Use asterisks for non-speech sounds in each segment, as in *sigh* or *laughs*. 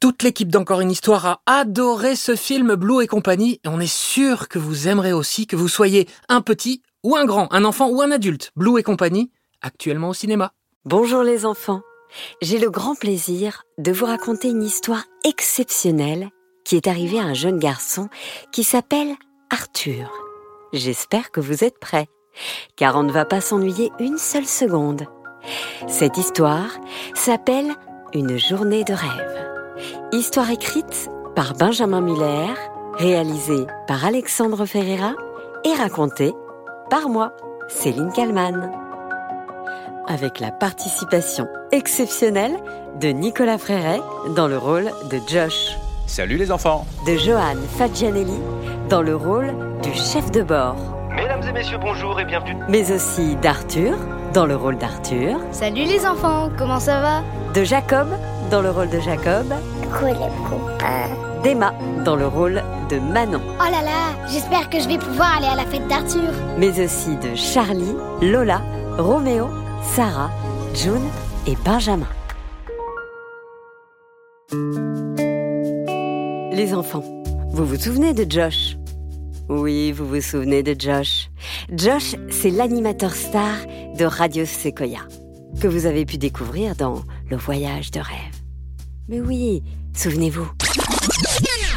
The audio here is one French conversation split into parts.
Toute l'équipe d'Encore une histoire a adoré ce film Blue et compagnie et on est sûr que vous aimerez aussi que vous soyez un petit ou un grand, un enfant ou un adulte. Blue et compagnie, actuellement au cinéma. Bonjour les enfants. J'ai le grand plaisir de vous raconter une histoire exceptionnelle qui est arrivée à un jeune garçon qui s'appelle Arthur. J'espère que vous êtes prêts, car on ne va pas s'ennuyer une seule seconde. Cette histoire s'appelle Une journée de rêve. Histoire écrite par Benjamin Muller, réalisée par Alexandre Ferreira et racontée par moi, Céline Kallmann. Avec la participation exceptionnelle de Nicolas Fréret dans le rôle de Josh. Salut les enfants De Johan Fagianelli dans le rôle du chef de bord. Mesdames et messieurs, bonjour et bienvenue. Mais aussi d'Arthur dans le rôle d'Arthur. Salut les enfants, comment ça va? De Jacob dans le rôle de Jacob. D'Emma dans le rôle de Manon. Oh là là, j'espère que je vais pouvoir aller à la fête d'Arthur. Mais aussi de Charlie, Lola, Roméo, Sarah, June et Benjamin. Les enfants, vous vous souvenez de Josh? Oui, vous vous souvenez de Josh. Josh, c'est l'animateur star de Radio Sequoia, que vous avez pu découvrir dans Le voyage de rêve. Mais oui, souvenez-vous.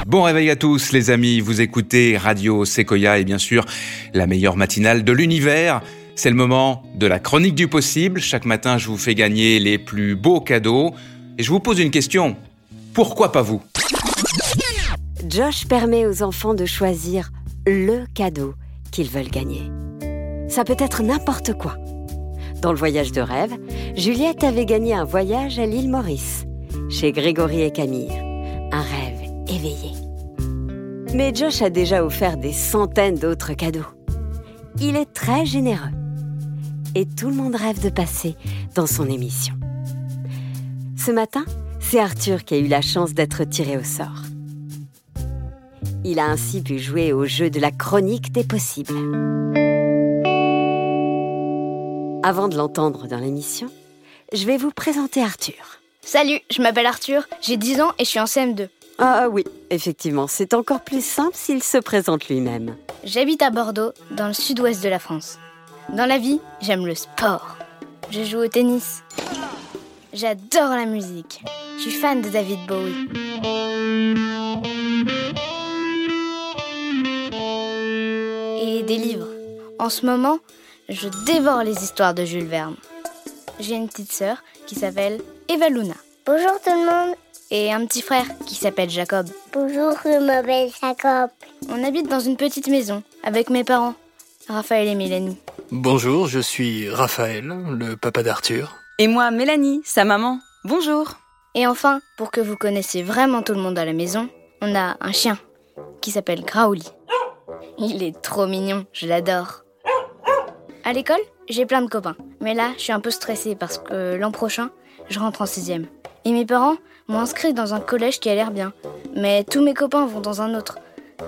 Bon réveil à tous les amis, vous écoutez Radio Sequoia et bien sûr la meilleure matinale de l'univers. C'est le moment de la chronique du possible. Chaque matin, je vous fais gagner les plus beaux cadeaux. Et je vous pose une question. Pourquoi pas vous? Josh permet aux enfants de choisir le cadeau qu'ils veulent gagner. Ça peut être n'importe quoi. Dans le voyage de rêve, Juliette avait gagné un voyage à l'île Maurice chez Grégory et Camille. Un rêve éveillé. Mais Josh a déjà offert des centaines d'autres cadeaux. Il est très généreux. Et tout le monde rêve de passer dans son émission. Ce matin, c'est Arthur qui a eu la chance d'être tiré au sort. Il a ainsi pu jouer au jeu de la chronique des possibles. Avant de l'entendre dans l'émission, je vais vous présenter Arthur. Salut, je m'appelle Arthur, j'ai 10 ans et je suis en CM2. Ah oui, effectivement, c'est encore plus simple s'il se présente lui-même. J'habite à Bordeaux, dans le sud-ouest de la France. Dans la vie, j'aime le sport. Je joue au tennis. J'adore la musique. Je suis fan de David Bowie. Et des livres. En ce moment, je dévore les histoires de Jules Verne. J'ai une petite sœur qui s'appelle Eva Luna. Bonjour tout le monde. Et un petit frère qui s'appelle Jacob. Bonjour, je m'appelle Jacob. On habite dans une petite maison avec mes parents, Raphaël et Mélanie. Bonjour, je suis Raphaël, le papa d'Arthur. Et moi, Mélanie, sa maman. Bonjour. Et enfin, pour que vous connaissiez vraiment tout le monde à la maison, on a un chien qui s'appelle Graouli. Il est trop mignon, je l'adore. À l'école, j'ai plein de copains. Mais là, je suis un peu stressée parce que l'an prochain, je rentre en sixième. Et mes parents m'ont inscrit dans un collège qui a l'air bien. Mais tous mes copains vont dans un autre.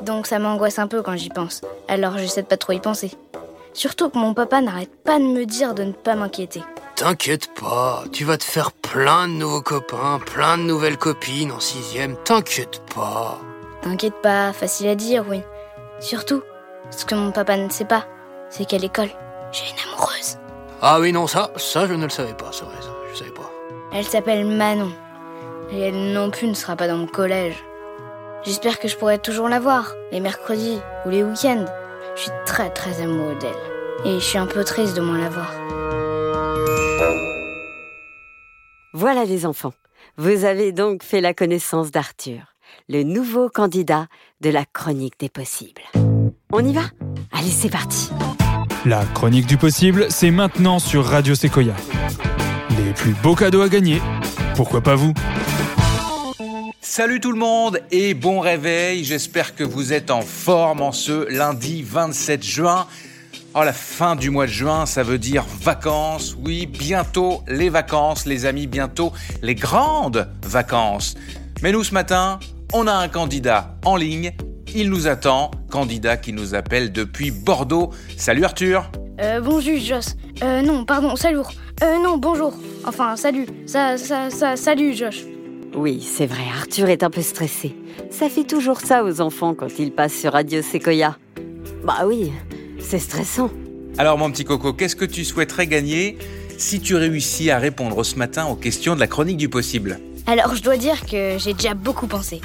Donc ça m'angoisse un peu quand j'y pense. Alors j'essaie de pas trop y penser. Surtout que mon papa n'arrête pas de me dire de ne pas m'inquiéter. T'inquiète pas, tu vas te faire plein de nouveaux copains, plein de nouvelles copines en sixième. T'inquiète pas. T'inquiète pas, facile à dire, oui. Surtout, ce que mon papa ne sait pas, c'est qu'à l'école, j'ai une amoureuse. Ah oui, non, ça, ça je ne le savais pas, c'est vrai, ça, je savais pas. Elle s'appelle Manon. Et elle non plus ne sera pas dans mon collège. J'espère que je pourrai toujours la voir, les mercredis ou les week-ends. Je suis très très amoureux d'elle. Et je suis un peu triste de moins la voir. Voilà les enfants, vous avez donc fait la connaissance d'Arthur, le nouveau candidat de la chronique des possibles. On y va? Allez, c'est parti. La chronique du possible, c'est maintenant sur Radio Sequoia. Les plus beaux cadeaux à gagner, pourquoi pas vous Salut tout le monde et bon réveil, j'espère que vous êtes en forme en ce lundi 27 juin. Oh, la fin du mois de juin, ça veut dire vacances. Oui, bientôt les vacances, les amis, bientôt les grandes vacances. Mais nous, ce matin, on a un candidat en ligne. Il nous attend, candidat qui nous appelle depuis Bordeaux. Salut Arthur. Euh, bonjour, Josh. Euh, non, pardon, salut. Euh, non, bonjour. Enfin, salut. Ça, ça, ça, salut, Josh. Oui, c'est vrai, Arthur est un peu stressé. Ça fait toujours ça aux enfants quand ils passent sur Radio Sequoia. Bah oui, c'est stressant. Alors mon petit coco, qu'est-ce que tu souhaiterais gagner si tu réussis à répondre ce matin aux questions de la chronique du possible? Alors, je dois dire que j'ai déjà beaucoup pensé.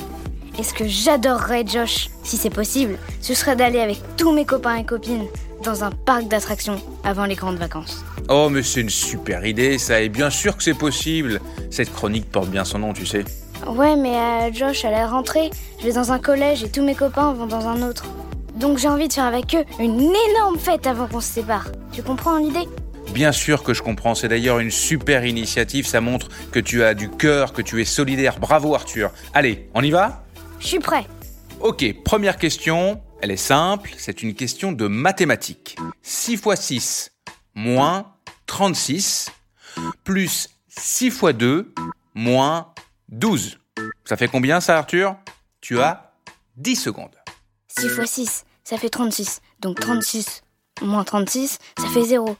Et ce que j'adorerais, Josh, si c'est possible, ce serait d'aller avec tous mes copains et copines dans un parc d'attractions avant les grandes vacances. Oh mais c'est une super idée ça, et bien sûr que c'est possible. Cette chronique porte bien son nom, tu sais. Ouais, mais euh, Josh, à la rentrée, je vais dans un collège et tous mes copains vont dans un autre. Donc j'ai envie de faire avec eux une énorme fête avant qu'on se sépare. Tu comprends l'idée? Bien sûr que je comprends, c'est d'ailleurs une super initiative, ça montre que tu as du cœur, que tu es solidaire. Bravo Arthur. Allez, on y va? Je suis prêt. Ok, première question, elle est simple, c'est une question de mathématiques. 6 x 6 moins 36 plus 6 x 2 moins 12. Ça fait combien ça Arthur? Tu as 10 secondes. 6 x 6, ça fait 36. Donc 36 moins 36, ça fait 0.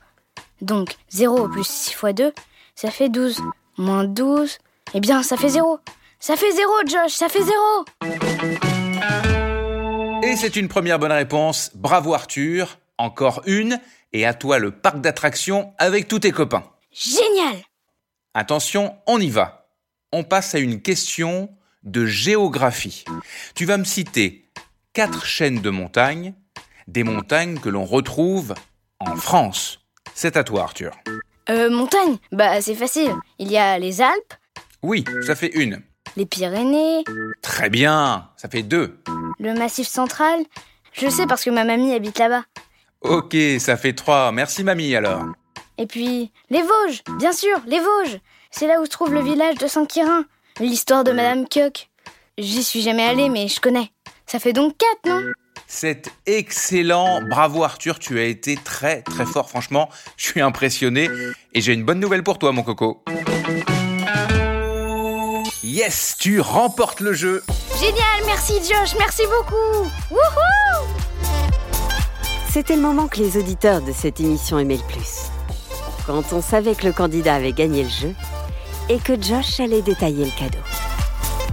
Donc 0 plus 6 x 2, ça fait 12. Moins 12, eh bien ça fait 0. Ça fait 0 Josh, ça fait 0 Et c'est une première bonne réponse. Bravo Arthur. Encore une. Et à toi le parc d'attractions avec tous tes copains. Génial Attention, on y va. On passe à une question de géographie. Tu vas me citer quatre chaînes de montagnes, des montagnes que l'on retrouve en France. C'est à toi Arthur. Euh, montagne Bah c'est facile. Il y a les Alpes, Oui, ça fait une. Les Pyrénées, Très bien, ça fait deux. le Massif central. Je sais parce que ma mamie habite là-bas. Ok, ça fait trois. Merci mamie alors. Et puis, les Vosges, bien sûr, les Vosges. C'est là où se trouve le village de Saint-Quirin. L'histoire de Madame Coq. J'y suis jamais allée, mais je connais. Ça fait donc quatre, non? C'est excellent. Bravo Arthur, tu as été très très fort. Franchement, je suis impressionné. Et j'ai une bonne nouvelle pour toi, mon coco. Yes, tu remportes le jeu. Génial, merci Josh, merci beaucoup. Wouhou C'était le moment que les auditeurs de cette émission aimaient le plus. Quand on savait que le candidat avait gagné le jeu et que Josh allait détailler le cadeau.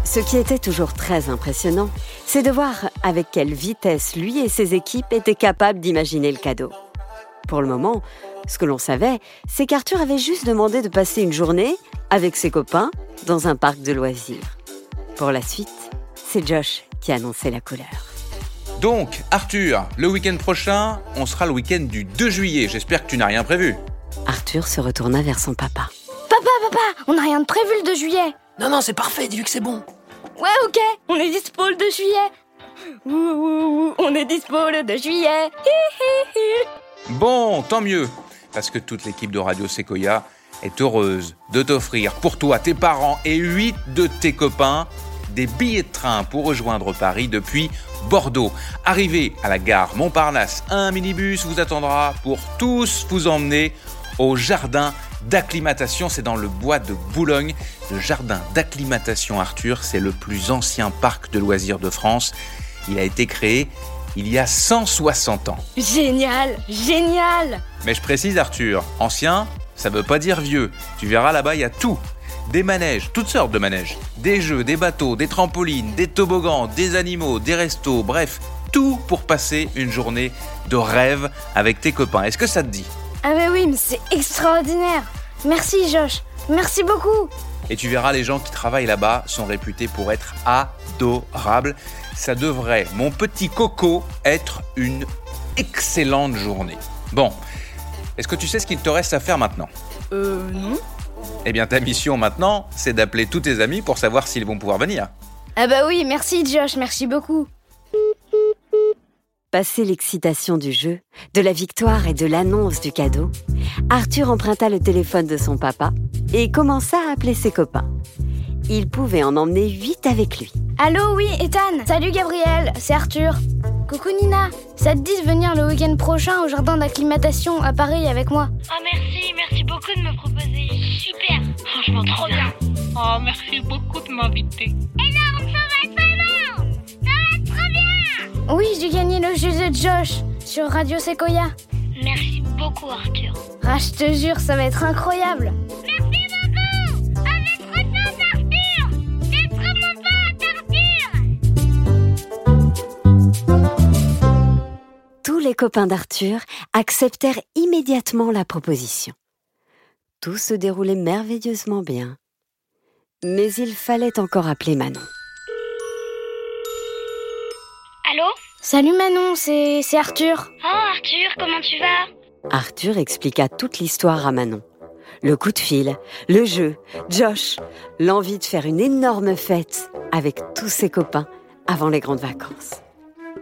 Ce qui était toujours très impressionnant, c'est de voir avec quelle vitesse lui et ses équipes étaient capables d'imaginer le cadeau. Pour le moment, ce que l'on savait, c'est qu'Arthur avait juste demandé de passer une journée avec ses copains dans un parc de loisirs. Pour la suite, c'est Josh qui annonçait la couleur. Donc, Arthur, le week-end prochain, on sera le week-end du 2 juillet. J'espère que tu n'as rien prévu. Arthur se retourna vers son papa. Papa, papa, on n'a rien de prévu le 2 juillet. Non, non, c'est parfait, dis-lui que c'est bon. Ouais, ok, on est dispo le 2 juillet. Ouh, ouh, ouh, on est dispo le 2 juillet. Hi, hi, hi. Bon, tant mieux, parce que toute l'équipe de Radio Sequoia est heureuse de t'offrir pour toi, tes parents et huit de tes copains des billets de train pour rejoindre Paris depuis Bordeaux. Arrivé à la gare Montparnasse, un minibus vous attendra pour tous vous emmener au jardin d'acclimatation. C'est dans le bois de Boulogne. Le jardin d'acclimatation Arthur, c'est le plus ancien parc de loisirs de France. Il a été créé il y a 160 ans. Génial, génial. Mais je précise Arthur, ancien, ça veut pas dire vieux. Tu verras là-bas, il y a tout. Des manèges, toutes sortes de manèges. Des jeux, des bateaux, des trampolines, des toboggans, des animaux, des restos, bref, tout pour passer une journée de rêve avec tes copains. Est-ce que ça te dit? Ah bah oui, mais c'est extraordinaire. Merci Josh, merci beaucoup. Et tu verras, les gens qui travaillent là-bas sont réputés pour être adorables. Ça devrait, mon petit coco, être une excellente journée. Bon, est-ce que tu sais ce qu'il te reste à faire maintenant? Euh, non. Eh bien, ta mission maintenant, c'est d'appeler tous tes amis pour savoir s'ils vont pouvoir venir. Ah bah oui, merci Josh, merci beaucoup. Passé l'excitation du jeu, de la victoire et de l'annonce du cadeau, Arthur emprunta le téléphone de son papa et commença à appeler ses copains. il pouvait en emmener 8 avec lui. Allô, oui, Ethan Salut Gabriel, c'est Arthur. Coucou Nina, ça te dit de venir le week-end prochain au jardin d'acclimatation à Paris avec moi? Oh merci, merci beaucoup de me proposer. Super, franchement trop bien. Oh merci beaucoup de m'inviter. Énorme, ça va être énorme Ça va être trop bien Oui, j'ai gagné le jeu de Josh sur Radio Sequoia. Merci beaucoup Arthur. Ah, je te jure, ça va être incroyable. Les copains d'Arthur acceptèrent immédiatement la proposition. Tout se déroulait merveilleusement bien. Mais il fallait encore appeler Manon. Allô? Salut Manon, c'est c'est Arthur. Oh Arthur, comment tu vas? Arthur expliqua toute l'histoire à Manon. Le coup de fil, le jeu, Josh, l'envie de faire une énorme fête avec tous ses copains avant les grandes vacances.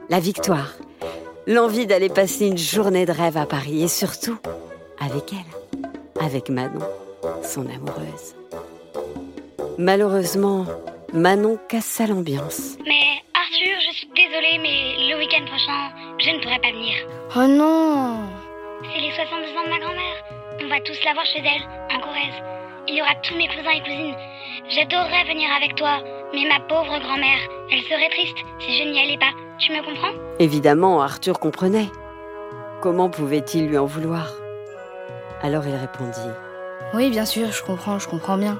La victoire, l'envie d'aller passer une journée de rêve à Paris et surtout avec elle, avec Manon, son amoureuse. Malheureusement, Manon cassa l'ambiance. Mais Arthur, je suis désolée, mais le week-end prochain, je ne pourrai pas venir. Oh non C'est les 62 ans de ma grand-mère. On va tous la voir chez elle, en Corrèze. Il y aura tous mes cousins et cousines. J'adorerais venir avec toi, mais ma pauvre grand-mère, elle serait triste si je n'y allais pas. Tu me comprends? Évidemment, Arthur comprenait. Comment pouvait-il lui en vouloir? Alors il répondit. Oui, bien sûr, je comprends, je comprends bien.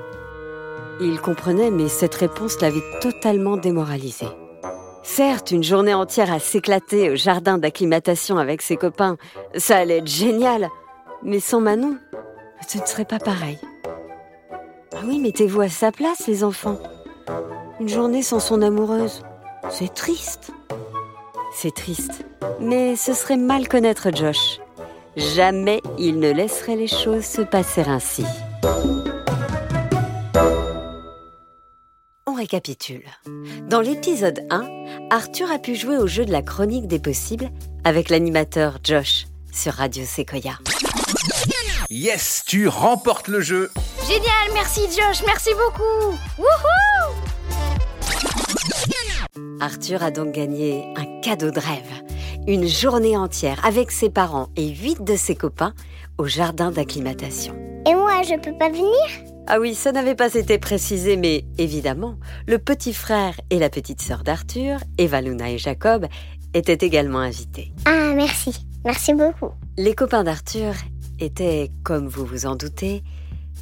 Il comprenait, mais cette réponse l'avait totalement démoralisé. Certes, une journée entière à s'éclater au jardin d'acclimatation avec ses copains, ça allait être génial. Mais sans Manon, ce ne serait pas pareil. Ah oui, mettez-vous à sa place, les enfants. Une journée sans son amoureuse, c'est triste. C'est triste. Mais ce serait mal connaître Josh. Jamais il ne laisserait les choses se passer ainsi. On récapitule. Dans l'épisode 1, Arthur a pu jouer au jeu de la chronique des possibles avec l'animateur Josh sur Radio Sequoia. Yes, tu remportes le jeu. Génial, merci Josh, merci beaucoup Wouhou Arthur a donc gagné un cadeau de rêve. Une journée entière avec ses parents et huit de ses copains au jardin d'acclimatation. Et moi, je peux pas venir? Ah oui, ça n'avait pas été précisé, mais évidemment, le petit frère et la petite sœur d'Arthur, Eva Luna et Jacob, étaient également invités. Ah, merci. Merci beaucoup. Les copains d'Arthur étaient, comme vous vous en doutez,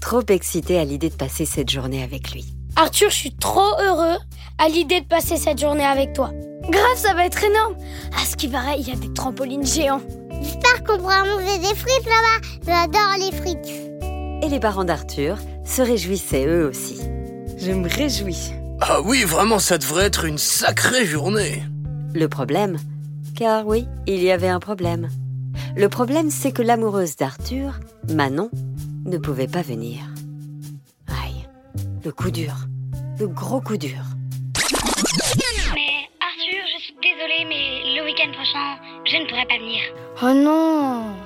trop excités à l'idée de passer cette journée avec lui. Arthur, je suis trop heureux à l'idée de passer cette journée avec toi. Grave, ça va être énorme À ce qui paraît, il y a des trampolines géants. J'espère qu'on pourra manger des frites là-bas. J'adore les frites. Et les parents d'Arthur se réjouissaient eux aussi. Je me réjouis. Ah oui, vraiment, ça devrait être une sacrée journée. Le problème Car oui, il y avait un problème. Le problème, c'est que l'amoureuse d'Arthur, Manon, ne pouvait pas venir. Le coup dur, le gros coup dur. Mais Arthur, je suis désolée, mais le week-end prochain, je ne pourrai pas venir. Oh non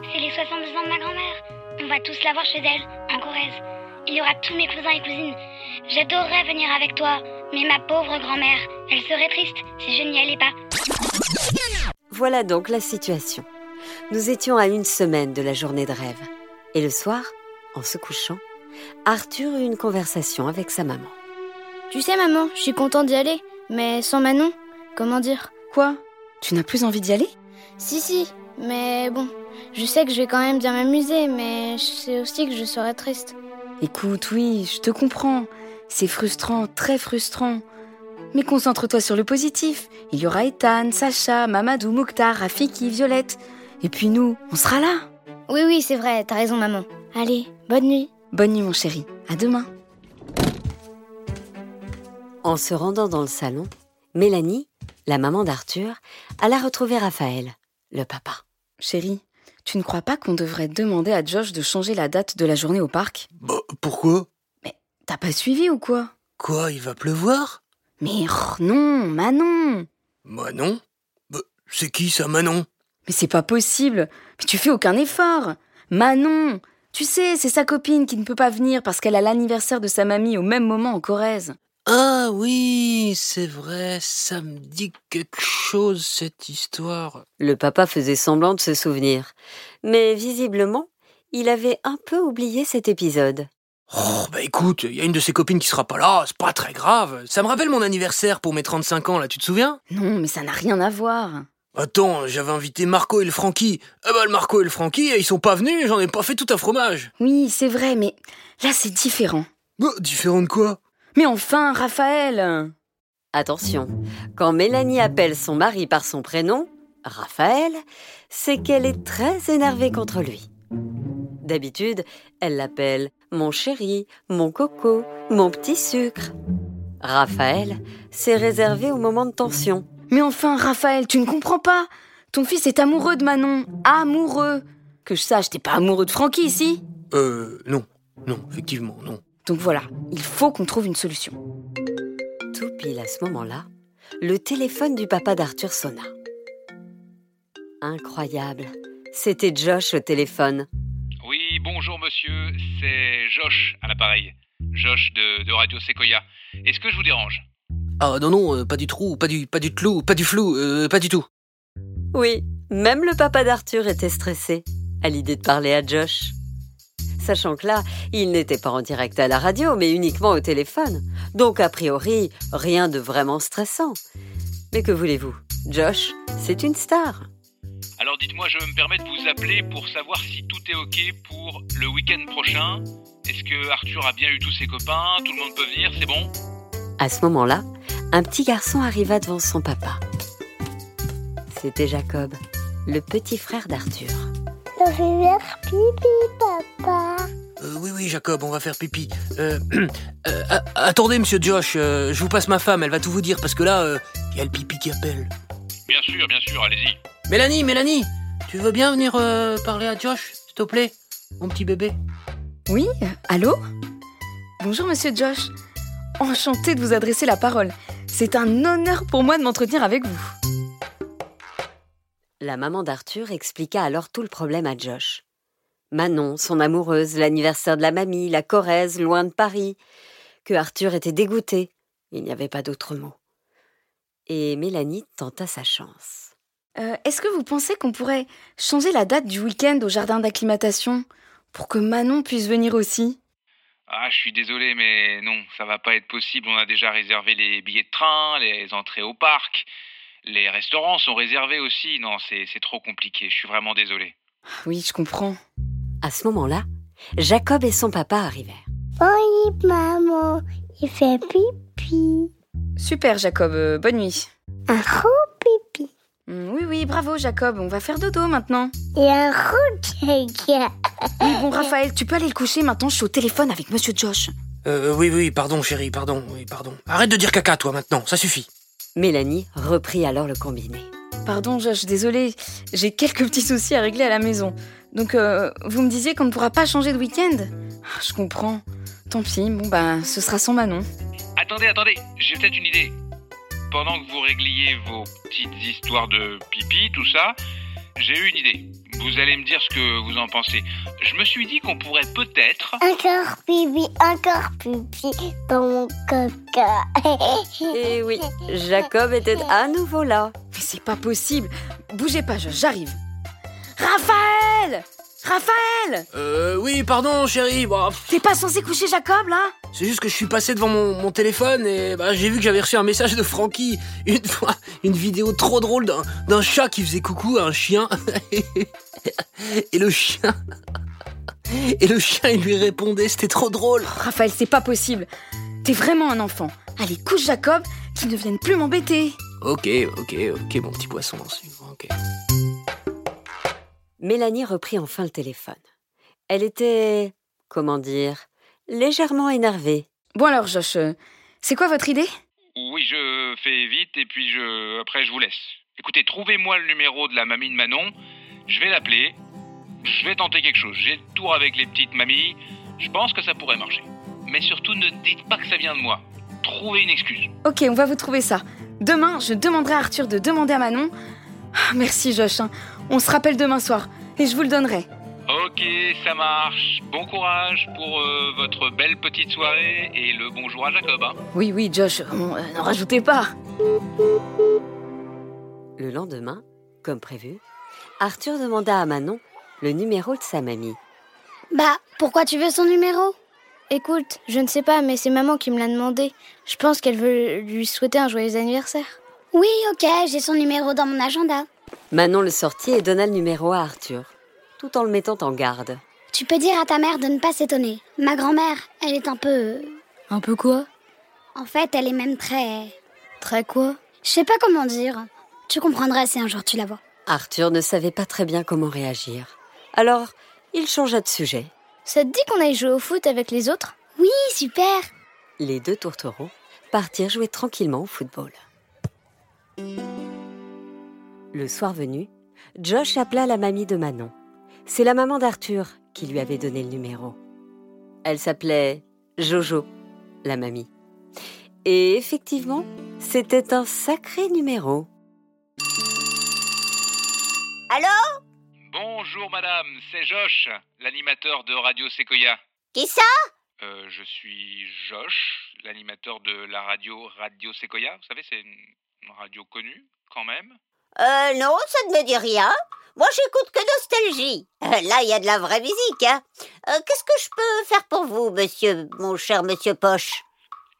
C'est les 62 ans de ma grand-mère. On va tous la voir chez elle, en Corrèze. Il y aura tous mes cousins et cousines. J'adorerais venir avec toi, mais ma pauvre grand-mère, elle serait triste si je n'y allais pas. Voilà donc la situation. Nous étions à une semaine de la journée de rêve. Et le soir, en se couchant, Arthur eut une conversation avec sa maman. Tu sais, maman, je suis contente d'y aller, mais sans Manon, comment dire? Quoi? Tu n'as plus envie d'y aller? Si, si, mais bon, je sais que je vais quand même bien m'amuser, mais je sais aussi que je serai triste. Écoute, oui, je te comprends. C'est frustrant, très frustrant. Mais concentre-toi sur le positif. Il y aura Ethan, Sacha, Mamadou, Mouktar, Rafiki, Violette. Et puis nous, on sera là. Oui, oui, c'est vrai, t'as raison, maman. Allez, bonne nuit. Bonne nuit, mon chéri. À demain. En se rendant dans le salon, Mélanie, la maman d'Arthur, alla retrouver Raphaël, le papa. Chérie, tu ne crois pas qu'on devrait demander à Josh de changer la date de la journée au parc? Bah, pourquoi? Mais t'as pas suivi ou quoi? Quoi, il va pleuvoir? Mais oh, non, Manon! Manon Bah, c'est qui ça, Manon? Mais c'est pas possible. Mais tu fais aucun effort. Manon Tu sais, c'est sa copine qui ne peut pas venir parce qu'elle a l'anniversaire de sa mamie au même moment en Corrèze. Ah oui, c'est vrai, ça me dit quelque chose cette histoire. Le papa faisait semblant de se souvenir. Mais visiblement, il avait un peu oublié cet épisode. Oh, bah écoute, il y a une de ses copines qui sera pas là, c'est pas très grave. Ça me rappelle mon anniversaire pour mes 35 ans, là, tu te souviens? Non, mais ça n'a rien à voir. Attends, j'avais invité Marco et le Francky. Ah bah le Marco et le Francky, ils sont pas venus, j'en ai pas fait tout un fromage. Oui, c'est vrai, mais là c'est différent. Bah, différent de quoi? Mais enfin, Raphaël Attention, quand Mélanie appelle son mari par son prénom, Raphaël, c'est qu'elle est très énervée contre lui. D'habitude, elle l'appelle mon chéri, mon coco, mon petit sucre. Raphaël, c'est réservé au moment de tension. Mais enfin, Raphaël, tu ne comprends pas Ton fils est amoureux de Manon. Amoureux Que je sache, t'es pas amoureux de Francky ici Euh, non. Non, effectivement, non. Donc voilà, il faut qu'on trouve une solution. Tout pile à ce moment-là, le téléphone du papa d'Arthur sonna. Incroyable. C'était Josh au téléphone. Oui, bonjour monsieur, c'est Josh à l'appareil. Josh de, de Radio Sequoia. Est-ce que je vous dérange? Ah non, non, euh, pas du trou, pas du, pas du tlou, pas du flou, euh, pas du tout. Oui, même le papa d'Arthur était stressé à l'idée de parler à Josh. Sachant que là, il n'était pas en direct à la radio, mais uniquement au téléphone. Donc, a priori, rien de vraiment stressant. Mais que voulez-vous? Josh, c'est une star. Alors dites-moi, je me permets de vous appeler pour savoir si tout est ok pour le week-end prochain. Est-ce que Arthur a bien eu tous ses copains? Tout le monde peut venir, c'est bon? À ce moment-là, un petit garçon arriva devant son papa. C'était Jacob, le petit frère d'Arthur. Je vais faire pipi, papa. Euh, oui, oui, Jacob, on va faire pipi. Euh, *clears throat* euh, attendez, monsieur Josh, euh, je vous passe ma femme, elle va tout vous dire, parce que là, euh, il y a le pipi qui appelle. Bien sûr, bien sûr, allez-y. Mélanie, Mélanie, tu veux bien venir euh, parler à Josh, s'il te plaît Mon petit bébé? Oui, allô? Bonjour Monsieur Josh. Enchanté de vous adresser la parole. C'est un honneur pour moi de m'entretenir avec vous. La maman d'Arthur expliqua alors tout le problème à Josh. Manon, son amoureuse, l'anniversaire de la mamie, la Corrèze, loin de Paris, que Arthur était dégoûté. Il n'y avait pas d'autre mot. Et Mélanie tenta sa chance. Euh, Est-ce que vous pensez qu'on pourrait changer la date du week-end au jardin d'acclimatation pour que Manon puisse venir aussi? Ah, je suis désolé, mais non, ça va pas être possible. On a déjà réservé les billets de train, les entrées au parc. Les restaurants sont réservés aussi. Non, c'est c'est trop compliqué. Je suis vraiment désolé. Oui, je comprends. À ce moment-là, Jacob et son papa arrivèrent. Oui, maman, il fait pipi. Super Jacob, euh, bonne nuit. Pipi. Mm, Oui, oui, bravo Jacob, on va faire dodo maintenant. Et un caca. Oui, bon Raphaël, tu peux aller le coucher maintenant, je suis au téléphone avec Monsieur Josh. euh, Oui, oui, pardon, chérie, pardon, oui, pardon. Arrête de dire caca, toi, maintenant, ça suffit. Mélanie reprit alors le combiné. Pardon Josh, désolé, j'ai quelques petits soucis à régler à la maison. Donc, euh, vous me disiez qu'on ne pourra pas changer de week-end? Ah, Je comprends. Tant pis, bon bah, ce sera sans Manon. Attendez, attendez, j'ai peut-être une idée. Pendant que vous régliez vos petites histoires de pipi, tout ça, j'ai eu une idée. Vous allez me dire ce que vous en pensez. Je me suis dit qu'on pourrait peut-être... Encore pipi, encore pipi dans mon caca. *laughs* Et oui, Jacob était à nouveau là. Mais c'est pas possible. Bougez pas, j'arrive. Raphaël Raphaël Euh, oui, pardon, chérie, pff, T'es pas censé coucher Jacob, là c'est juste que je suis passé devant mon, mon téléphone et bah, j'ai vu que j'avais reçu un message de Francky. Une fois, une vidéo trop drôle d'un, d'un chat qui faisait coucou à un chien. *laughs* et le chien... Et le chien, il lui répondait, c'était trop drôle. Raphaël, c'est pas possible. T'es vraiment un enfant. Allez, couche Jacob, qu'il ne vienne plus m'embêter. Ok, ok, ok, mon petit poisson ok. Mélanie reprit enfin le téléphone. Elle était, comment dire, légèrement énervée. Bon alors, Josh, euh, c'est quoi votre idée? Oui, je fais vite et puis je... après je vous laisse. Écoutez, trouvez-moi le numéro de la mamie de Manon. Je vais l'appeler. Je vais tenter quelque chose. J'ai le tour avec les petites mamies. Je pense que ça pourrait marcher. Mais surtout, ne dites pas que ça vient de moi. Trouvez une excuse. Ok, on va vous trouver ça. Demain, je demanderai à Arthur de demander à Manon. Ah, merci Josh, hein. On se rappelle demain soir, et je vous le donnerai. Ok, ça marche. Bon courage pour euh, votre belle petite soirée et le bonjour à Jacob. hein. Oui, oui, Josh, on, euh, n'en rajoutez pas. Le lendemain, comme prévu, Arthur demanda à Manon le numéro de sa mamie. Bah, pourquoi tu veux son numéro? Écoute, je ne sais pas, mais c'est maman qui me l'a demandé. Je pense qu'elle veut lui souhaiter un joyeux anniversaire. Oui, ok, j'ai son numéro dans mon agenda. Manon le sortit et donna le numéro à Arthur, tout en le mettant en garde. Tu peux dire à ta mère de ne pas s'étonner. Ma grand-mère, elle est un peu... Un peu quoi? En fait, elle est même très... Très quoi? Je sais pas comment dire. Tu comprendras si un jour tu la vois. Arthur ne savait pas très bien comment réagir. Alors, il changea de sujet. Ça te dit qu'on aille jouer au foot avec les autres? Oui, super Les deux tourtereaux partirent jouer tranquillement au football. Le soir venu, Josh appela la mamie de Manon. C'est la maman d'Arthur qui lui avait donné le numéro. Elle s'appelait Jojo, la mamie. Et effectivement, c'était un sacré numéro. Allô? Bonjour madame, c'est Josh, l'animateur de Radio Sequoia. Qui ça? Euh, je suis Josh, l'animateur de la radio Radio Sequoia. Vous savez, c'est une une radio connue quand même. Euh, non, ça ne me dit rien. Moi, j'écoute que Nostalgie. Euh, là, il y a de la vraie musique, hein. Euh, Qu'est-ce que je peux faire pour vous, monsieur, mon cher monsieur Poche?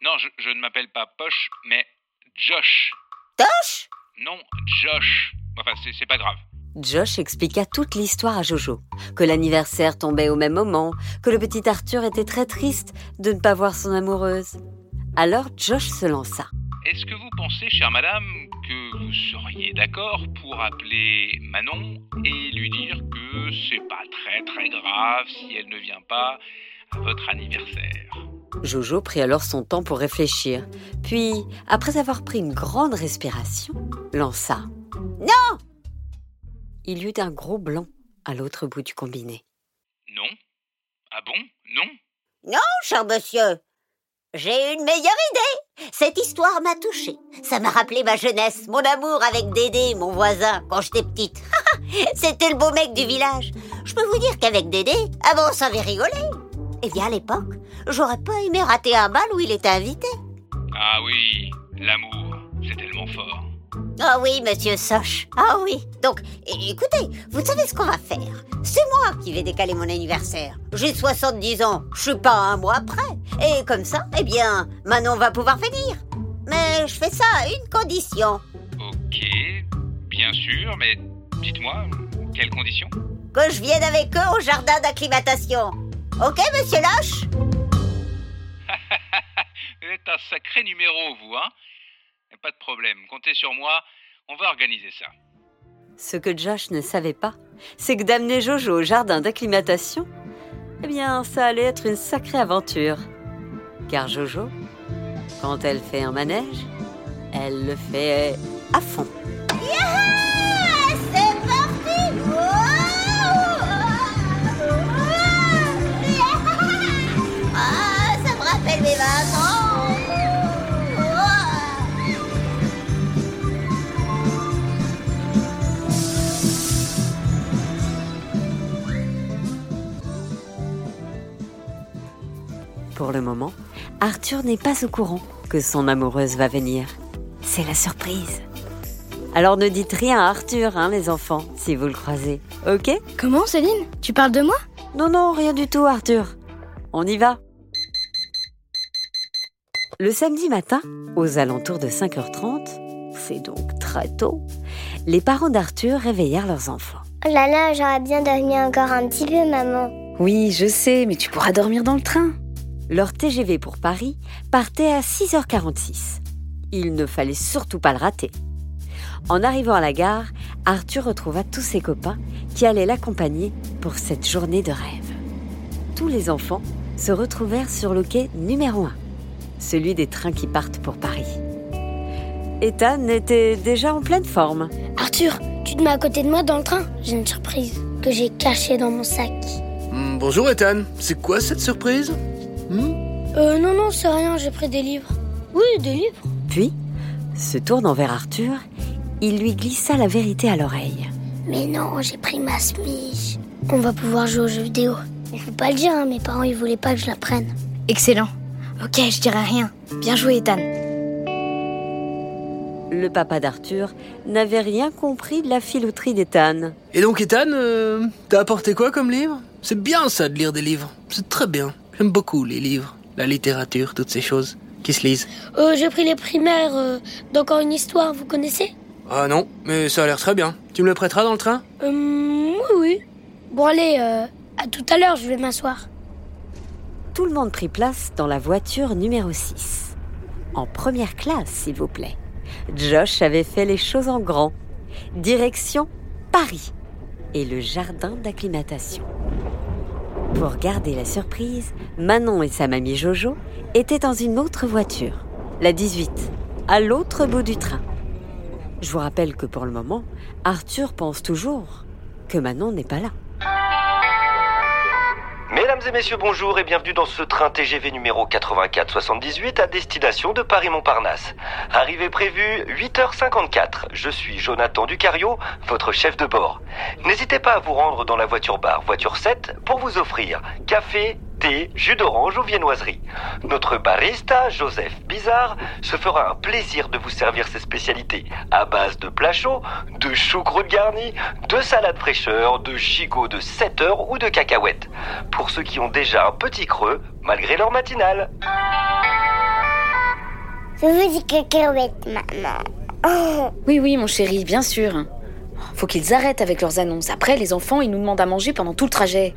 Non, je, je ne m'appelle pas Poche, mais Josh. Toche? Non, Josh. Enfin, c'est c'est pas grave. Josh expliqua toute l'histoire à Jojo, que l'anniversaire tombait au même moment, que le petit Arthur était très triste de ne pas voir son amoureuse. Alors Josh se lança. Est-ce que vous pensez, chère madame, que vous seriez d'accord pour appeler Manon et lui dire que c'est pas très très grave si elle ne vient pas à votre anniversaire Jojo prit alors son temps pour réfléchir, puis, après avoir pris une grande respiration, lança. Non Il y eut un gros blanc à l'autre bout du combiné. Non? Ah bon? Non? Non, cher monsieur. J'ai une meilleure idée. Cette histoire m'a touchée. Ça m'a rappelé ma jeunesse, mon amour avec Dédé, mon voisin, quand j'étais petite. *laughs* C'était le beau mec du village. Je peux vous dire qu'avec Dédé, avant on savait rigoler. Eh bien, à l'époque, j'aurais pas aimé rater un bal où il était invité. Ah oui, l'amour, c'est tellement fort. Ah oui, monsieur Soch. Ah oui. Donc, écoutez, vous savez ce qu'on va faire? C'est moi qui vais décaler mon anniversaire. J'ai 70 ans, je suis pas un mois près. Et comme ça, eh bien, Manon va pouvoir venir. Mais je fais ça à une condition. Ok, bien sûr, mais dites-moi, quelles conditions Que je vienne avec eux au jardin d'acclimatation. Ok, monsieur Loche *laughs* Vous êtes un sacré numéro, vous, hein? Pas de problème, comptez sur moi, on va organiser ça. Ce que Josh ne savait pas, c'est que d'amener Jojo au jardin d'acclimatation, eh bien, ça allait être une sacrée aventure. Car Jojo, quand elle fait un manège, elle le fait à fond. Yeah C'est parti! Ah, ça me rappelle mes 20 Pour le moment, Arthur n'est pas au courant que son amoureuse va venir. C'est la surprise. Alors ne dites rien à Arthur, hein, les enfants, si vous le croisez. Ok? Comment, Céline? Tu parles de moi? Non, non, rien du tout, Arthur. On y va. Le samedi matin, aux alentours de 5h30, c'est donc très tôt, les parents d'Arthur réveillèrent leurs enfants. Oh là là, j'aurais bien dormi encore un petit peu, maman. Oui, je sais, mais tu pourras dormir dans le train. Leur TGV pour Paris partait à 6h46. Il ne fallait surtout pas le rater. En arrivant à la gare, Arthur retrouva tous ses copains qui allaient l'accompagner pour cette journée de rêve. Tous les enfants se retrouvèrent sur le quai numéro 1, celui des trains qui partent pour Paris. Ethan était déjà en pleine forme. Arthur, tu te mets à côté de moi dans le train J'ai une surprise que j'ai cachée dans mon sac. Hmm, bonjour Ethan, c'est quoi cette surprise? Hmm Euh, non, non, c'est rien, j'ai pris des livres. Oui, des livres. Puis, se tournant vers Arthur, il lui glissa la vérité à l'oreille. Mais non, j'ai pris ma smige. On va pouvoir jouer aux jeux vidéo. Je peux pas le dire, hein, mes parents ils voulaient pas que je la prenne. Excellent. Ok, je dirai rien. Bien joué, Ethan. Le papa d'Arthur n'avait rien compris de la filouterie d'Ethan. Et donc, Ethan, euh, t'as apporté quoi comme livre? C'est bien ça de lire des livres. C'est très bien. J'aime beaucoup les livres, la littérature, toutes ces choses qui se lisent. Euh, j'ai pris les primaires euh, d'encore une histoire, vous connaissez? Ah non, mais ça a l'air très bien. Tu me le prêteras dans le train? Euh, oui, oui. Bon allez, euh, à tout à l'heure, je vais m'asseoir. Tout le monde prit place dans la voiture numéro 6. En première classe, s'il vous plaît. Josh avait fait les choses en grand. Direction Paris et le jardin d'acclimatation. Pour garder la surprise, Manon et sa mamie Jojo étaient dans une autre voiture, la 18, à l'autre bout du train. Je vous rappelle que pour le moment, Arthur pense toujours que Manon n'est pas là. Mesdames et messieurs, bonjour et bienvenue dans ce train TGV numéro 8478 à destination de Paris-Montparnasse. Arrivée prévue 8h54. Je suis Jonathan Ducario, votre chef de bord. N'hésitez pas à vous rendre dans la voiture bar, voiture 7, pour vous offrir café, thé, jus d'orange ou viennoiserie. Notre barista, Joseph Bizarre, se fera un plaisir de vous servir ses spécialités à base de plats chauds, de choucroute garnie, de salade fraîcheur, de gigot de 7 heures ou de cacahuètes. Pour ceux qui ont déjà un petit creux, malgré leur matinale. Je veux des cacahuètes, maman. *laughs* Oui, oui, mon chéri, bien sûr. Faut qu'ils arrêtent avec leurs annonces. Après, les enfants, ils nous demandent à manger pendant tout le trajet.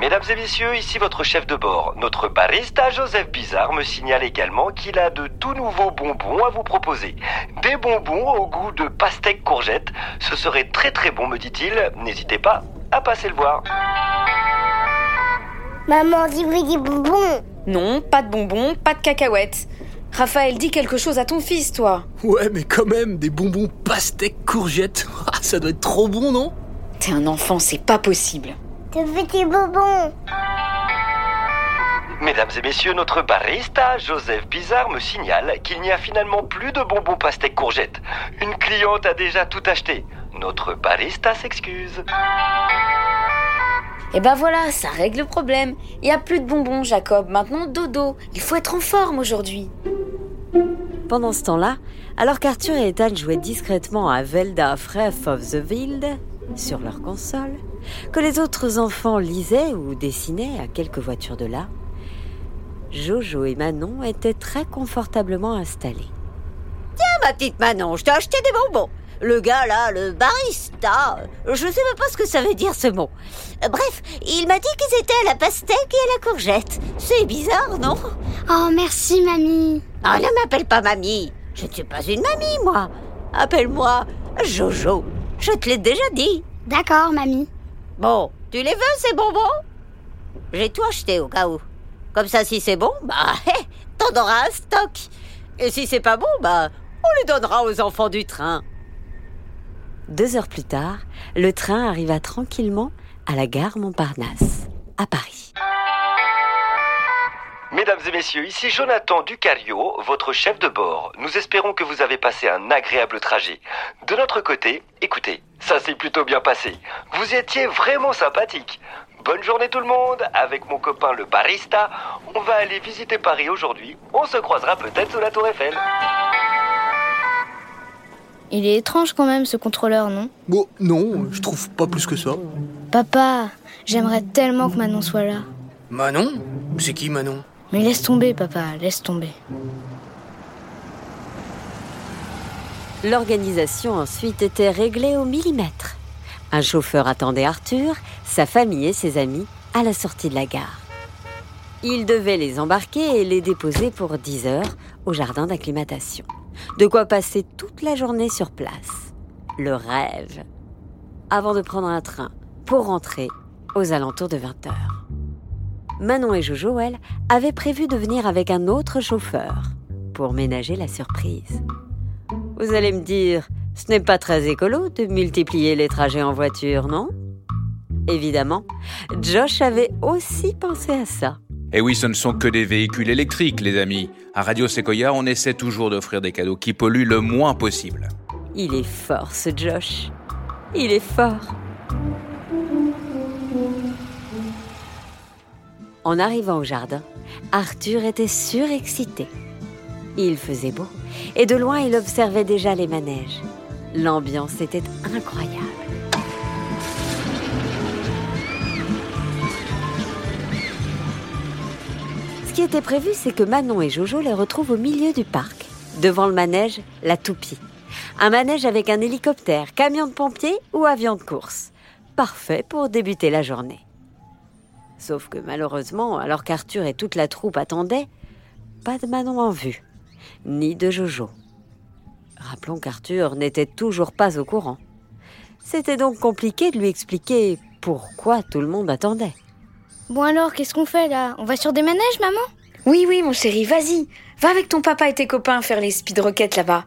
Mesdames et messieurs, ici votre chef de bord. Notre barista Joseph Bizarre me signale également qu'il a de tout nouveaux bonbons à vous proposer. Des bonbons au goût de pastèque courgette. Ce serait très très bon, me dit-il. N'hésitez pas à passer le voir. Maman, dis-moi des bonbons. Non, pas de bonbons, pas de cacahuètes. Raphaël, dis quelque chose à ton fils, toi. Ouais, mais quand même, des bonbons pastèques courgettes. *laughs* Ah, ça doit être trop bon, non? T'es un enfant, c'est pas possible. Veux des bonbons. Mesdames et messieurs, notre barista Joseph Bizarre me signale qu'il n'y a finalement plus de bonbons pastèque courgette. Une cliente a déjà tout acheté. Notre barista s'excuse. Et ben voilà, ça règle le problème. Il y a plus de bonbons, Jacob. Maintenant, dodo. Il faut être en forme aujourd'hui. Pendant ce temps-là, alors qu'Arthur et Ethan jouaient discrètement à Velda Fref of the Wild sur leur console, que les autres enfants lisaient ou dessinaient à quelques voitures de là, Jojo et Manon étaient très confortablement installés. Tiens, ma petite Manon, je t'ai acheté des bonbons. Le gars là, le barista, je sais même pas ce que ça veut dire ce mot. Bref, il m'a dit qu'ils étaient à la pastèque et à la courgette. C'est bizarre, non? Oh, merci, mamie. Ah, ne m'appelle pas mamie. Je ne suis pas une mamie, moi. Appelle-moi Jojo. Je te l'ai déjà dit. D'accord, mamie. Bon, tu les veux, ces bonbons? J'ai tout acheté au cas où. Comme ça, si c'est bon, bah, *laughs* hé, t'en auras un stock. Et si c'est pas bon, bah, on les donnera aux enfants du train. Deux heures plus tard, le train arriva tranquillement à la gare Montparnasse, à Paris. Mesdames et messieurs, ici Jonathan Ducario, votre chef de bord. Nous espérons que vous avez passé un agréable trajet. De notre côté, écoutez, ça s'est plutôt bien passé. Vous étiez vraiment sympathique. Bonne journée tout le monde. Avec mon copain le barista, on va aller visiter Paris aujourd'hui. On se croisera peut-être sous la tour Eiffel. Il est étrange quand même ce contrôleur, non? Bon, non, je trouve pas plus que ça. Papa, j'aimerais tellement que Manon soit là. Manon? C'est qui Manon? Mais laisse tomber, papa, laisse tomber. L'organisation ensuite était réglée au millimètre. Un chauffeur attendait Arthur, sa famille et ses amis à la sortie de la gare. Il devait les embarquer et les déposer pour 10 heures au jardin d'acclimatation. De quoi passer toute la journée sur place. Le rêve. Avant de prendre un train pour rentrer aux alentours de 20 heures. Manon et Jojo, elles, avaient prévu de venir avec un autre chauffeur pour ménager la surprise. Vous allez me dire, ce n'est pas très écolo de multiplier les trajets en voiture, non? Évidemment, Josh avait aussi pensé à ça. Et oui, ce ne sont que des véhicules électriques, les amis. À Radio Sequoia, on essaie toujours d'offrir des cadeaux qui polluent le moins possible. Il est fort, ce Josh. Il est fort. En arrivant au jardin, Arthur était surexcité. Il faisait beau et de loin il observait déjà les manèges. L'ambiance était incroyable. Ce qui était prévu, c'est que Manon et Jojo les retrouvent au milieu du parc, devant le manège La Toupie. Un manège avec un hélicoptère, camion de pompiers ou avion de course. Parfait pour débuter la journée. Sauf que malheureusement, alors qu'Arthur et toute la troupe attendaient, pas de Manon en vue, ni de Jojo. Rappelons qu'Arthur n'était toujours pas au courant. C'était donc compliqué de lui expliquer pourquoi tout le monde attendait. Bon alors, qu'est-ce qu'on fait là? On va sur des manèges, maman? Oui, oui, mon chéri, vas-y. Va avec ton papa et tes copains faire les speed rockets là-bas.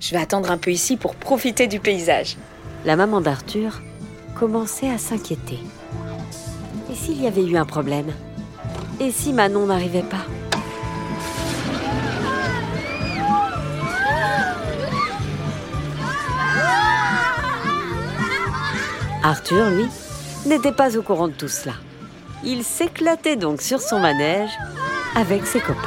Je vais attendre un peu ici pour profiter du paysage. La maman d'Arthur commençait à s'inquiéter. Et s'il y avait eu un problème Et si Manon n'arrivait pas Arthur, lui, n'était pas au courant de tout cela. Il s'éclatait donc sur son manège avec ses copains.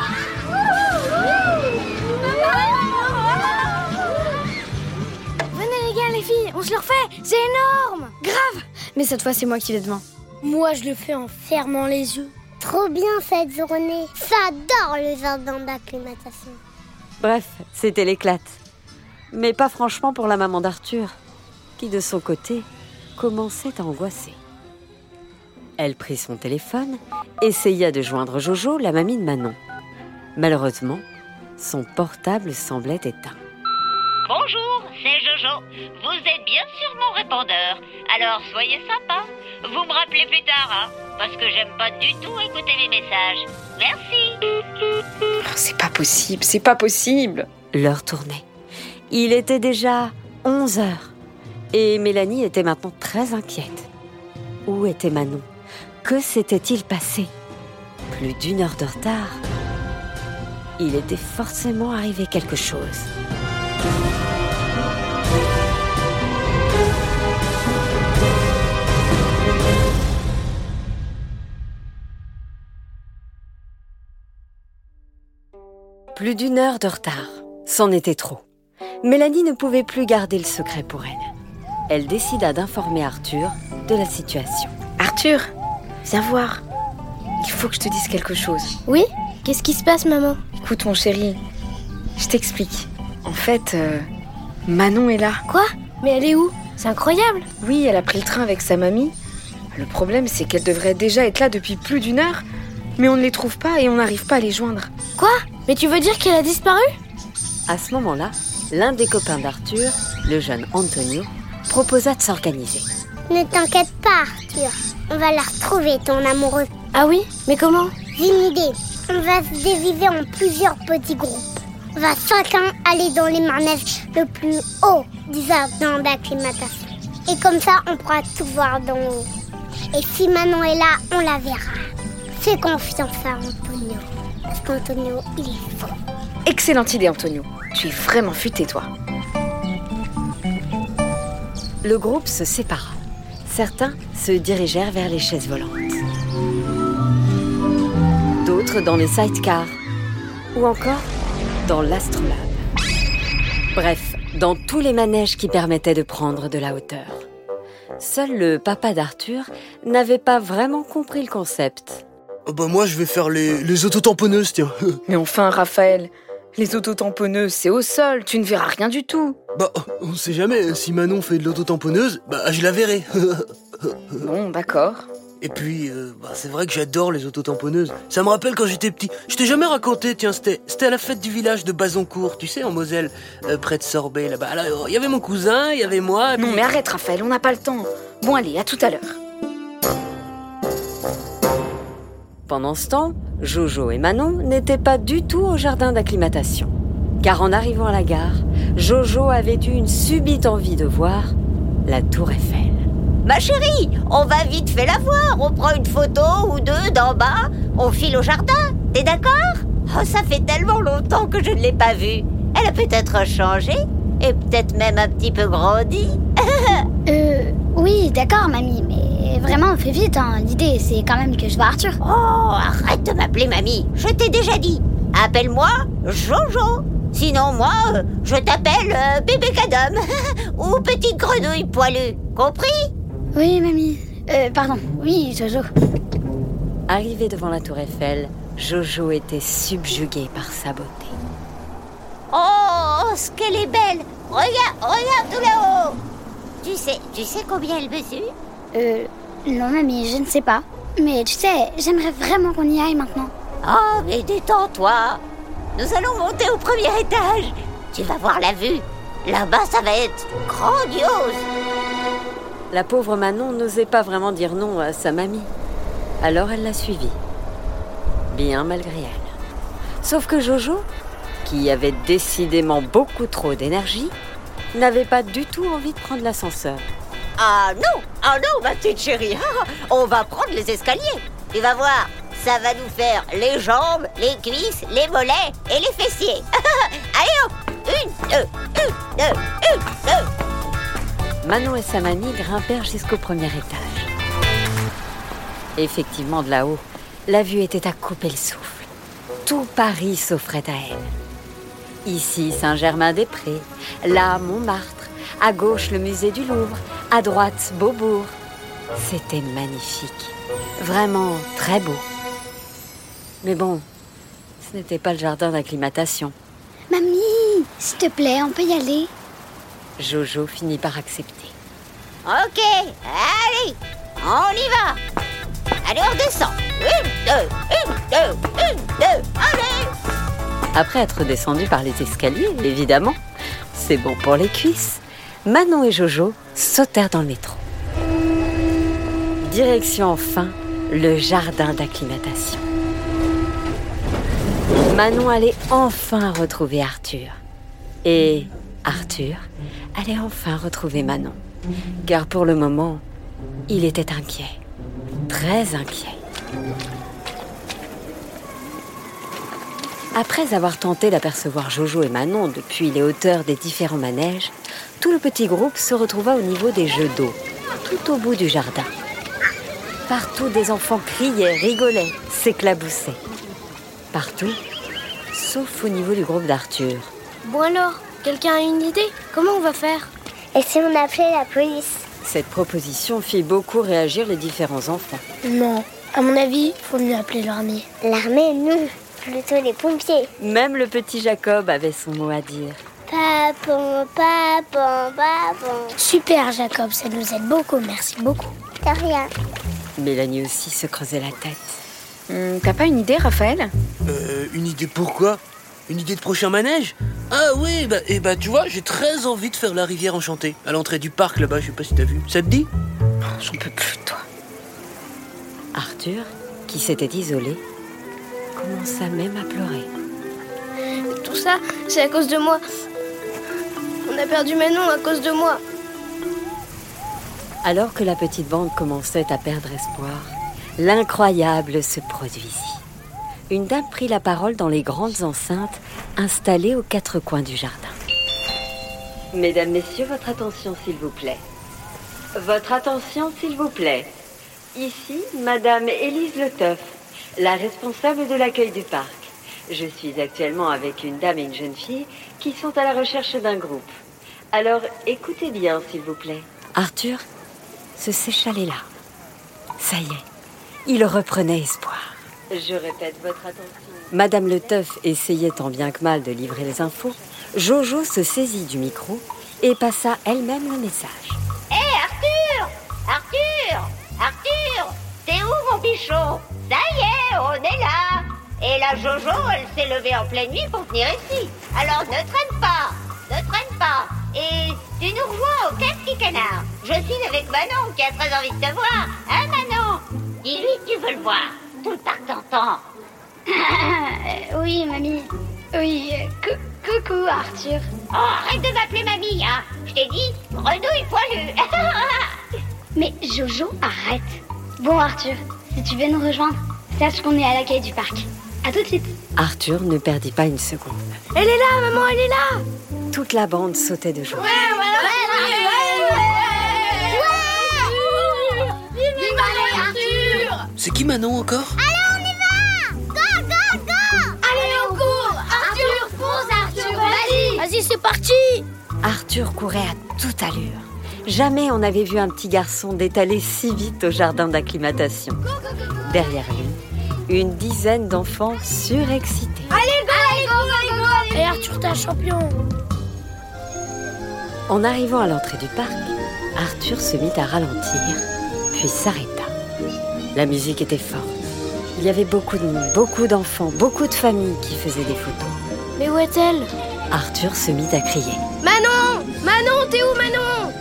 Venez les gars, les filles, on se le refait C'est énorme Grave Mais cette fois, c'est moi qui vais devant. Moi, je le fais en fermant les yeux. Trop bien cette journée. J'adore le jardin d'acclimatation. Bref, c'était l'éclate. Mais pas franchement pour la maman d'Arthur, qui de son côté commençait à angoisser. Elle prit son téléphone, essaya de joindre Jojo, la mamie de Manon. Malheureusement, son portable semblait éteint. Bonjour, c'est Jojo. Vous êtes bien sur mon répondeur. Alors soyez sympa. Vous me rappelez plus tard, hein, parce que j'aime pas du tout écouter mes messages. Merci. Oh, c'est pas possible, c'est pas possible. L'heure tournait. Il était déjà 11 heures. Et Mélanie était maintenant très inquiète. Où était Manon? Que s'était-il passé? Plus d'une heure de retard. Il était forcément arrivé quelque chose. Plus d'une heure de retard. C'en était trop. Mélanie ne pouvait plus garder le secret pour elle. Elle décida d'informer Arthur de la situation. Arthur, viens voir. Il faut que je te dise quelque chose. Oui? Qu'est-ce qui se passe, maman? Écoute, mon chéri, je t'explique. En fait, euh, Manon est là. Quoi? Mais elle est où? C'est incroyable Oui, elle a pris le train avec sa mamie. Le problème, c'est qu'elle devrait déjà être là depuis plus d'une heure, mais on ne les trouve pas et on n'arrive pas à les joindre. Quoi? Mais tu veux dire qu'elle a disparu? À ce moment-là, l'un des copains d'Arthur, le jeune Antonio, proposa de s'organiser. Ne t'inquiète pas, Arthur. On va la retrouver, ton amoureux. Ah oui? Mais comment? J'ai une idée. On va se diviser en plusieurs petits groupes. Va chacun aller dans les manèges le plus haut du jardin d'acclimatation. Et comme ça, on pourra tout voir d'en haut. Et si Manon est là, on la verra. Fais confiance à Antonio. Parce qu'Antonio, il est fou. Excellente idée, Antonio. Tu es vraiment futé, toi. Le groupe se sépara. Certains se dirigèrent vers les chaises volantes. D'autres dans les sidecars. Ou encore dans l'astrolabe. Bref, dans tous les manèges qui permettaient de prendre de la hauteur. Seul le papa d'Arthur n'avait pas vraiment compris le concept. Oh bah moi je vais faire les, les autotamponneuses, tiens. *laughs* Mais enfin, Raphaël, les autotamponneuses, c'est au sol, tu ne verras rien du tout. Bah, on sait jamais, si Manon fait de l'autotamponneuse, bah je la verrai. *laughs* Bon, d'accord. Et puis, euh, bah, c'est vrai que j'adore les autotamponneuses. Ça me rappelle quand j'étais petit. Je t'ai jamais raconté, tiens, c'était, c'était à la fête du village de Bazoncourt, tu sais, en Moselle, euh, près de Sorbet, là-bas. Alors, il y avait mon cousin, il y avait moi. Non, mais arrête, Raphaël, on n'a pas le temps. Bon, allez, à tout à l'heure. Pendant ce temps, Jojo et Manon n'étaient pas du tout au jardin d'acclimatation. Car en arrivant à la gare, Jojo avait eu une subite envie de voir la tour Eiffel. Ma chérie, on va vite fait la voir. On prend une photo ou deux d'en bas. On file au jardin. T'es d'accord? Oh, ça fait tellement longtemps que je ne l'ai pas vue. Elle a peut-être changé et peut-être même un petit peu grandi. *laughs* Euh, oui, d'accord, mamie, mais vraiment, fais vite, hein. L'idée, c'est quand même que je vois Arthur. Oh, arrête de m'appeler mamie. Je t'ai déjà dit. Appelle-moi Jojo. Sinon, moi, euh, je t'appelle euh, bébé cadom *laughs* ou petite grenouille poilue. Compris? Oui, mamie. Euh, pardon. Oui, Jojo. Arrivé devant la tour Eiffel, Jojo était subjugué par sa beauté. Oh, ce qu'elle est belle Regarde, regarde tout là-haut Tu sais, tu sais combien elle mesure? Euh, non, mamie, je ne sais pas. Mais tu sais, j'aimerais vraiment qu'on y aille maintenant. Oh, mais détends-toi Nous allons monter au premier étage Tu vas voir la vue Là-bas, ça va être grandiose La pauvre Manon n'osait pas vraiment dire non à sa mamie. Alors elle l'a suivie. Bien malgré elle. Sauf que Jojo, qui avait décidément beaucoup trop d'énergie, n'avait pas du tout envie de prendre l'ascenseur. Ah non Ah non, ma petite chérie On va prendre les escaliers Tu vas voir, ça va nous faire les jambes, les cuisses, les mollets et les fessiers *laughs* Allez hop Une, deux, une, deux, une, deux Manon et sa mamie grimpèrent jusqu'au premier étage. Effectivement, de là-haut, la vue était à couper le souffle. Tout Paris s'offrait à elle. Ici, Saint-Germain-des-Prés, là, Montmartre, à gauche, le musée du Louvre, à droite, Beaubourg. C'était magnifique. Vraiment très beau. Mais bon, ce n'était pas le jardin d'acclimatation. Mamie, s'il te plaît, on peut y aller Jojo finit par accepter. Ok, allez On y va Allez, on descend Une, deux, une, deux, une, deux, allez Après être descendu par les escaliers, évidemment, c'est bon pour les cuisses, Manon et Jojo sautèrent dans le métro. Direction enfin le jardin d'acclimatation. Manon allait enfin retrouver Arthur. Et Arthur allait enfin retrouver Manon. Car pour le moment, il était inquiet. Très inquiet. Après avoir tenté d'apercevoir Jojo et Manon depuis les hauteurs des différents manèges, tout le petit groupe se retrouva au niveau des jeux d'eau, tout au bout du jardin. Partout, des enfants criaient, rigolaient, s'éclaboussaient. Partout, sauf au niveau du groupe d'Arthur. Bon alors, quelqu'un a une idée Comment on va faire Et si on appelait la police Cette proposition fit beaucoup réagir les différents enfants. Non, à mon avis, faut mieux appeler l'armée. L'armée, non. Plutôt les pompiers. Même le petit Jacob avait son mot à dire. Papon, papon, papon. Super, Jacob, ça nous aide beaucoup, merci beaucoup. De rien. Mélanie aussi se creusait la tête. Hum, T'as pas une idée, Raphaël? Euh, une idée pourquoi? Une idée de prochain manège Ah oui, bah, et bah tu vois, j'ai très envie de faire la rivière enchantée, à l'entrée du parc là-bas, je sais pas si t'as vu. Ça te dit? J'en peux plus de toi. Arthur, qui s'était isolé, commença même à pleurer. Tout ça, c'est à cause de moi. On a perdu Manon à cause de moi. Alors que la petite bande commençait à perdre espoir, l'incroyable se produisit. Une dame prit la parole dans les grandes enceintes installées aux quatre coins du jardin. Mesdames, Messieurs, votre attention s'il vous plaît. Votre attention s'il vous plaît. Ici, Madame Élise Leteuf, la responsable de l'accueil du parc. Je suis actuellement avec une dame et une jeune fille qui sont à la recherche d'un groupe. Alors écoutez bien, s'il vous plaît. Arthur se séchalait là. Ça y est, il reprenait espoir. Je répète votre attention. Madame Le Teuf essayait tant bien que mal de livrer les infos. Jojo se saisit du micro et passa elle-même le message. Hé Arthur Arthur Arthur T'es où mon bichon? Ça y est, on est là Et la Jojo, elle s'est levée en pleine nuit pour venir ici. Alors ne traîne pas Ne traîne pas Et tu nous rejoins au petits canards. Je suis avec Manon qui a très envie de te voir. Hein Manon? Dis-lui que tu veux le voir. Tout le parc t'entend. Euh, *coughs* oui, mamie. Oui, euh, cou- coucou, Arthur. Oh, arrête de m'appeler mamie, hein Je t'ai dit, grenouille poilue *laughs* Mais Jojo, arrête. Bon, Arthur, si tu veux nous rejoindre, sache qu'on est à l'accueil du parc. À tout de suite. Arthur ne perdit pas une seconde. Elle est là, maman, elle est là Toute la bande sautait de joie. Viens, qui Manon encore? Allez, on y va! Go, go, go! Allez, on court! Arthur, fonce Arthur, vas-y! Vas-y, c'est parti! Arthur courait à toute allure. Jamais on n'avait vu un petit garçon détaler si vite au jardin d'acclimatation. Derrière lui, une dizaine d'enfants surexcités. Allez, go, allez, go, allez, go, allez Et Arthur, t'es un champion! En arrivant à l'entrée du parc, Arthur se mit à ralentir, puis s'arrêta. La musique était forte. Il y avait beaucoup de monde, beaucoup d'enfants, beaucoup de familles qui faisaient des photos. Mais où est-elle? Arthur se mit à crier. Manon Manon, t'es où Manon?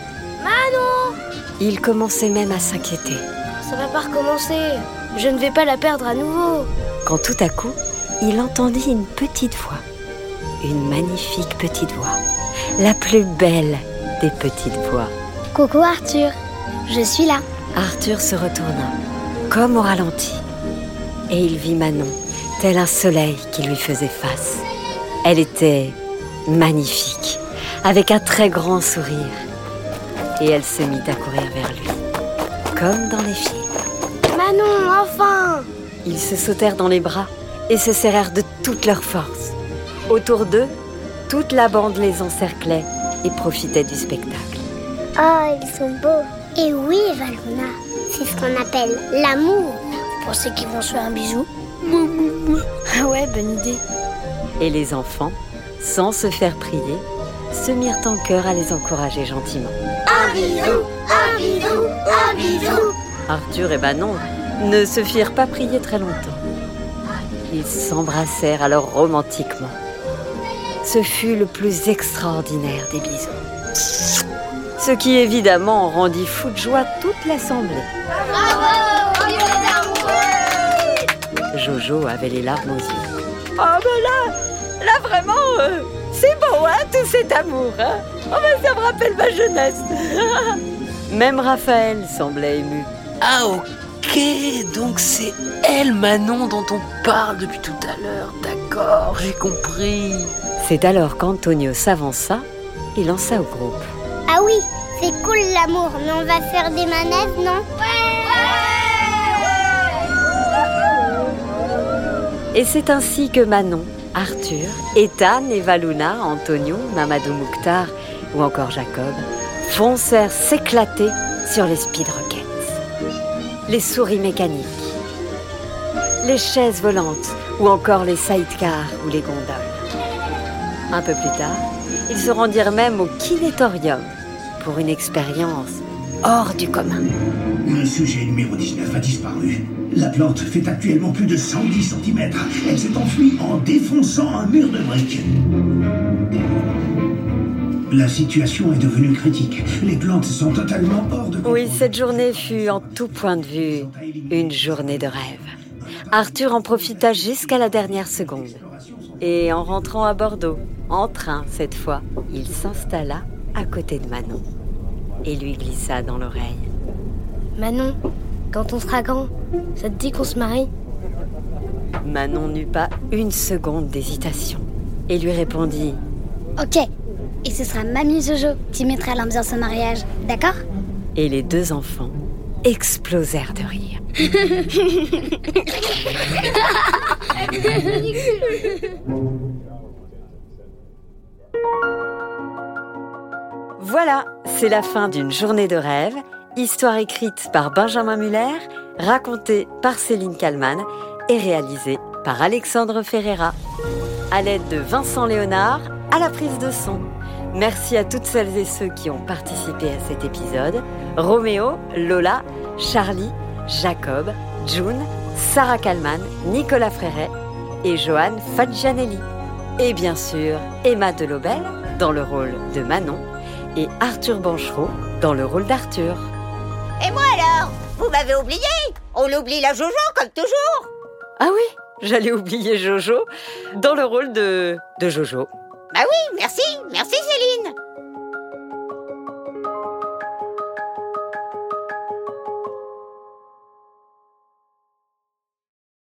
Manon Il commençait même à s'inquiéter, Ça va pas recommencer. Je ne vais pas la perdre à nouveau. quand tout à coup, il entendit une petite voix. Une magnifique petite voix. La plus belle des petites voix. Coucou Arthur, je suis là. Arthur se retourna, comme au ralenti, et il vit Manon, tel un soleil qui lui faisait face. Elle était magnifique, avec un très grand sourire, et elle se mit à courir vers lui, comme dans les films. Manon, enfin Ils se sautèrent dans les bras et se serrèrent de toute leur force. Autour d'eux, toute la bande les encerclait et profitait du spectacle. Oh, ils sont beaux. Et oui, Valona, c'est ce qu'on appelle l'amour. Vous pensez qu'ils vont se faire un bisou Ah ouais, bonne idée. Et les enfants, sans se faire prier, se mirent en chœur à les encourager gentiment. Un bisou, un bisou, un bisou Arthur et Manon ne se firent pas prier très longtemps. Ils s'embrassèrent alors romantiquement. Ce fut le plus extraordinaire des bisous. Ce qui évidemment rendit fou de joie toute l'assemblée. Jojo avait les larmes aux yeux. Oh ben là, là vraiment, euh, c'est beau hein, tout cet amour. Hein oh ben ça me rappelle ma jeunesse. *laughs* Même Raphaël semblait ému. Ah ok, donc c'est elle Manon dont on parle depuis tout à l'heure. D'accord, j'ai compris. C'est alors qu'Antonio s'avança et lança au groupe. Ah oui, c'est cool l'amour, mais on va faire des manèges, non Et c'est ainsi que Manon, Arthur, Ethan et Antonio, Mamadou Mouktar ou encore Jacob foncèrent s'éclater sur les speed rockets, les souris mécaniques, les chaises volantes ou encore les sidecars ou les gondoles. Un peu plus tard, ils se rendirent même au kinétorium pour une expérience hors du commun. Le sujet numéro 19 a disparu. La plante fait actuellement plus de 110 cm. Elle s'est enfuie en défonçant un mur de briques. La situation est devenue critique. Les plantes sont totalement hors de Oui, cette journée fut en tout point de vue une journée de rêve. Arthur en profita jusqu'à la dernière seconde. Et en rentrant à Bordeaux, en train cette fois, il s'installa à côté de Manon et lui glissa dans l'oreille. Manon, quand on sera grand, ça te dit qu'on se marie? Manon n'eut pas une seconde d'hésitation et lui répondit Ok. Et ce sera Mamie Jojo qui mettra l'ambiance au mariage, d'accord? Et les deux enfants explosèrent de rire. *laughs* *laughs* Voilà, c'est la fin d'une journée de rêve, histoire écrite par Benjamin Muller, racontée par Céline Kallmann et réalisée par Alexandre Ferreira, à l'aide de Vincent Léonard à la prise de son. Merci à toutes celles et ceux qui ont participé à cet épisode. Roméo, Lola, Charlie, Jacob, June, Sarah Kallmann, Nicolas Fréret et Johan Fadjanelli. Et bien sûr, Emma Delobel dans le rôle de Manon et Arthur Banchereau dans le rôle d'Arthur. Et moi alors? Vous m'avez oublié On oublie la Jojo comme toujours Ah oui, j'allais oublier Jojo dans le rôle de, de Jojo. Bah oui, merci, merci Céline